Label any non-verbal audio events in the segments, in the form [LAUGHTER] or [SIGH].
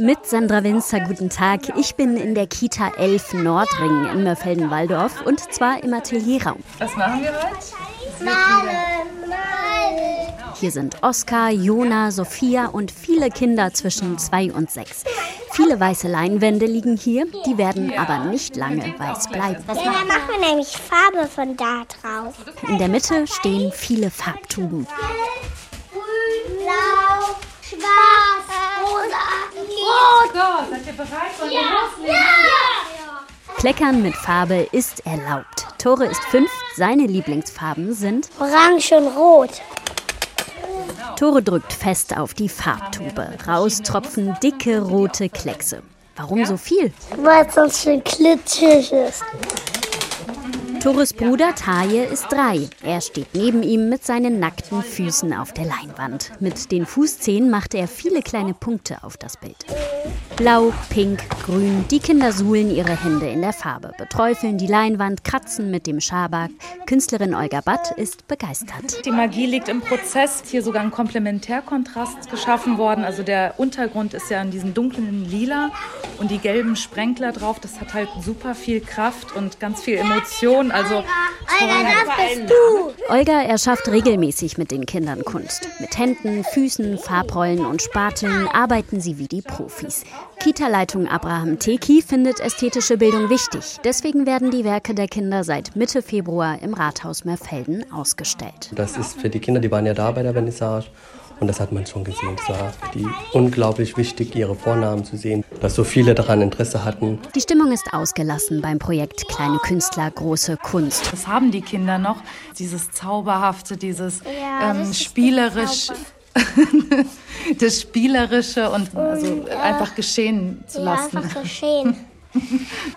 Mit Sandra Winzer, guten Tag. Ich bin in der Kita 11 Nordring in Mörfelden-Walldorf und zwar im Atelierraum. Was machen wir heute? Malen, malen. Hier sind Oskar, Jona, Sophia und viele Kinder zwischen zwei und sechs. Viele weiße Leinwände liegen hier, die werden aber nicht lange weiß bleiben. Ja, da machen wir nämlich Farbe von da drauf. In der Mitte stehen viele Farbtuben. Ihr bereit? Wollen wir loslegen? Kleckern mit Farbe ist erlaubt. Tore ist fünf, seine Lieblingsfarben sind. Orange und rot. Tore drückt fest auf die Farbtube. Raus tropfen dicke rote Kleckse. Warum so viel? Weil es sonst schön klitschig ist. Tores Bruder Taje ist drei. Er steht neben ihm mit seinen nackten Füßen auf der Leinwand. Mit den Fußzehen macht er viele kleine Punkte auf das Bild. Blau, pink, grün. Die Kinder suhlen ihre Hände in der Farbe, beträufeln die Leinwand, kratzen mit dem Schaberg. Künstlerin Olga Batt ist begeistert. Die Magie liegt im Prozess. Hier sogar ein Komplementärkontrast geschaffen worden. Also der Untergrund ist ja in diesem dunklen Lila und die gelben Sprenkler drauf. Das hat halt super viel Kraft und ganz viel Emotion. Also Olga, das bist du. Olga erschafft regelmäßig mit den Kindern Kunst. Mit Händen, Füßen, Farbrollen und Spateln arbeiten sie wie die Profis. Kita-Leitung Abraham Teki findet ästhetische Bildung wichtig. Deswegen werden die Werke der Kinder seit Mitte Februar im Rathaus Merfelden ausgestellt. Das ist für die Kinder, die waren ja da bei der Vernissage. Und das hat man schon gesehen. Es war für die unglaublich wichtig, ihre Vornamen zu sehen, dass so viele daran Interesse hatten. Die Stimmung ist ausgelassen beim Projekt Kleine Künstler, große Kunst. das haben die Kinder noch. Dieses Zauberhafte, dieses Ja, das ähm, spielerisch. [LAUGHS] das Spielerische und also einfach geschehen zu Ja, lassen. einfach so schön. [LAUGHS]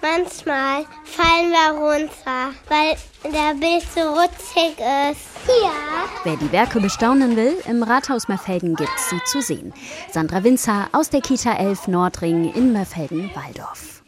Manchmal fallen wir runter, weil der Bild so rutschig ist. Ja. Wer die Werke bestaunen will, im Rathaus Merfelden gibt's sie zu sehen. Sandra Winzer aus der Kita 11 Nordring in Merfelden-Walldorf.